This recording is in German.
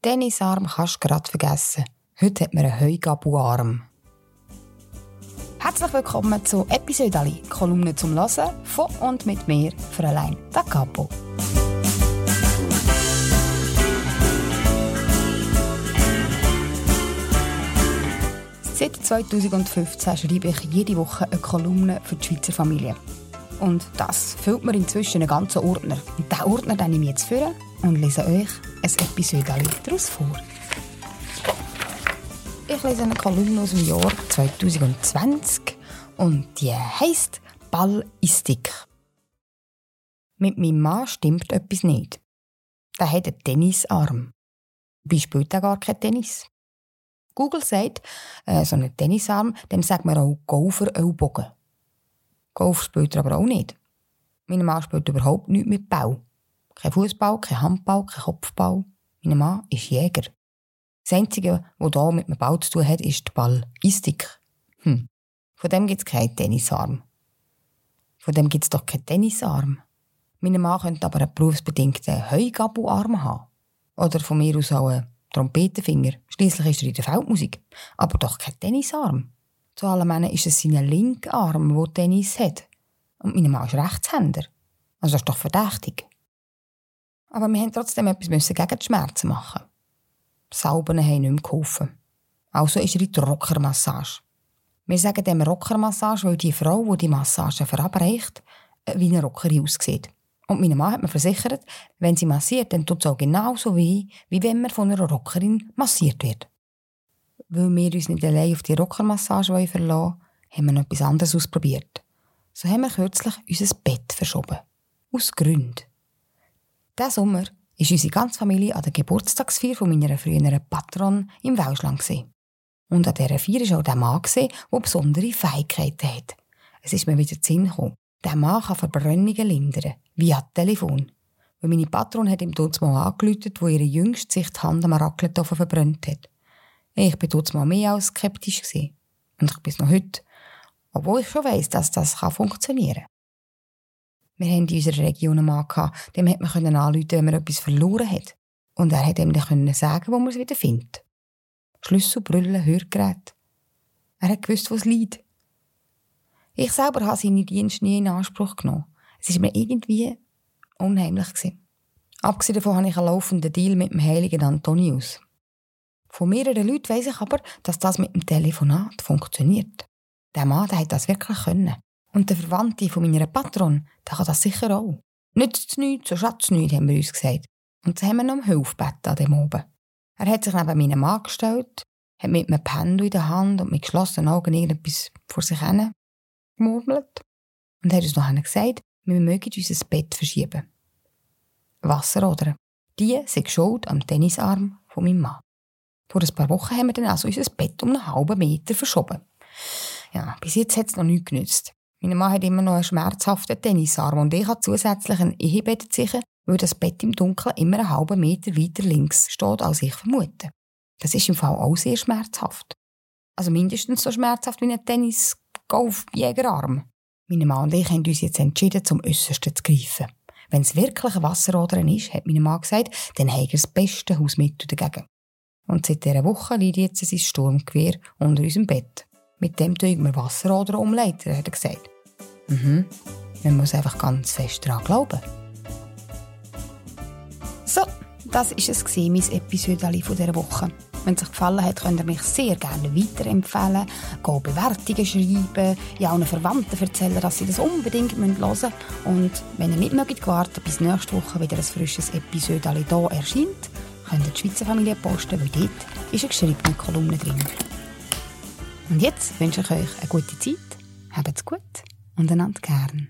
Tennisarm kannst du gerade vergessen. Heute hat man einen Heugabu-Arm. Herzlich willkommen zu Episode Ali, Kolumne zum Hören von und mit mir, Fräulein Da Capo. Seit 2015 schreibe ich jede Woche eine Kolumne für die Schweizer Familie. Und das füllt mir inzwischen einen ganzen Ordner. Und diesen Ordner nehme ich jetzt vor und lese euch ein Episode daraus vor. Ich lese eine Kolumne aus dem Jahr 2020 und die heisst Ballistik. Mit meinem Mann stimmt etwas nicht. Der hat einen Tennisarm. Wie spielt er gar kein Tennis? Google sagt, äh, so einen Tennisarm, dem sagt man auch Golfer-Ellbogen. Golf spielt er aber auch nicht. Mein Mann spielt überhaupt nichts mit Bau. Kein Fußball, kein Handball, kein Kopfball. Mein Mann ist Jäger. Das Einzige, was hier mit dem Bau zu tun hat, ist der Ballistik. Hm. Von dem gibt es keinen Tennisarm. Von dem gibt es doch keinen Tennisarm. Mein Mann könnte aber einen berufsbedingten Heugabu-Arm haben. Oder von mir aus auch einen Trompetenfinger. Schließlich ist er in der Feldmusik. Aber doch kein Tennisarm. Zu allen Männern ist es sein linker Arm, der Tennis hat. Und mein Mann ist Rechtshänder. Also das ist doch verdächtig. Aber wir mussten trotzdem etwas gegen die Schmerzen machen. Salben haben nicht mehr geholfen. Also ist er in die Rockermassage. Wir sagen dem Rockermassage, weil die Frau, die die Massage verabreicht, äh, wie eine Rockerin aussieht. Und meine Mann hat mir versichert, wenn sie massiert, dann tut es auch genauso weh, wie wenn man von einer Rockerin massiert wird weil wir uns nicht allein auf die Rockermassage verlassen wollen, haben wir noch etwas anderes ausprobiert. So haben wir kürzlich unser Bett verschoben. Aus Gründen. Diesen Sommer war unsere ganze Familie an der Geburtstagsfeier von meiner früheren Patron im Welschland. Und an dieser Feier war auch der Mann, der besondere Fähigkeiten hat. Es ist mir wieder in Sinn gekommen. Der Mann kann Verbrennungen lindern, via Telefon. Weil meine Patron hat ihm dort mal angerufen, wo ihre Jüngste sich die Hand am Raclette verbrannt hat. Ich war dort mal mehr als skeptisch. Gewesen. Und ich bin es noch heute. Obwohl ich schon weiss, dass das funktionieren kann. Wir haben in unserer Region einen Mann gehabt, dem hat man anrufen wenn man etwas verloren hat. Und er hat ihm dann sagen, wo man es wieder findet. Schlüssel, Brüllen, Hörgerät. Er hat gewusst, wo es liegt. Ich selber habe seine Dienste nie in Anspruch genommen. Es war mir irgendwie unheimlich. Gewesen. Abgesehen davon habe ich einen laufenden Deal mit dem heiligen Antonius. Von mehreren Leuten weiss ich aber, dass das mit dem Telefonat funktioniert. Der Mann der hat das wirklich können. Und der Verwandte von meiner Patron, der kann das sicher auch. Nützt nichts, so schatzt nichts, haben wir uns gesagt. Und so haben wir noch um Hilfe an dem oben. Er hat sich neben meinen Mann gestellt, hat mit einem Pendel in der Hand und mit geschlossenen Augen irgendetwas vor sich hin gemurmelt und hat uns noch gesagt, wir mögen unser Bett verschieben. Wasser oder? Die sind schuld am Tennisarm von meinem Mann. Vor ein paar Wochen haben wir dann also unser Bett um einen halben Meter verschoben. Ja, bis jetzt hat es noch nichts genützt. Mein Mann hat immer noch einen schmerzhaften Tennisarm und ich habe zusätzlich ein Ehebett sicher, weil das Bett im Dunkeln immer einen halben Meter weiter links steht, als ich vermute. Das ist im Fall auch sehr schmerzhaft. Also mindestens so schmerzhaft wie ein Tennis-Golf-Jägerarm. Meine Mann und ich haben uns jetzt entschieden, zum Äußersten zu greifen. Wenn es wirklich ein Wasserodern ist, hat meine Mann gesagt, dann haben wir das beste Hausmittel dagegen. Und seit dieser Woche liegt jetzt sein Sturmgewehr unter unserem Bett. Mit dem tun wir Wasser oder umleiten, hat er gesagt. Mhm. Man muss einfach ganz fest daran glauben. So, das war es, mein Episode von dieser Woche. Wenn es euch gefallen hat, könnt ihr mich sehr gerne weiterempfehlen, go Bewertungen schreiben, ja allen Verwandten erzählen, dass sie das unbedingt hören müssen. Und wenn ihr nicht mögt, warten bis nächste Woche wieder ein frisches Episode hier erscheint, könnt ihr die Schweizer Familie posten, weil dort ist eine geschriebene Kolumne drin. Und jetzt wünsche ich euch eine gute Zeit, habt's gut und einander gern.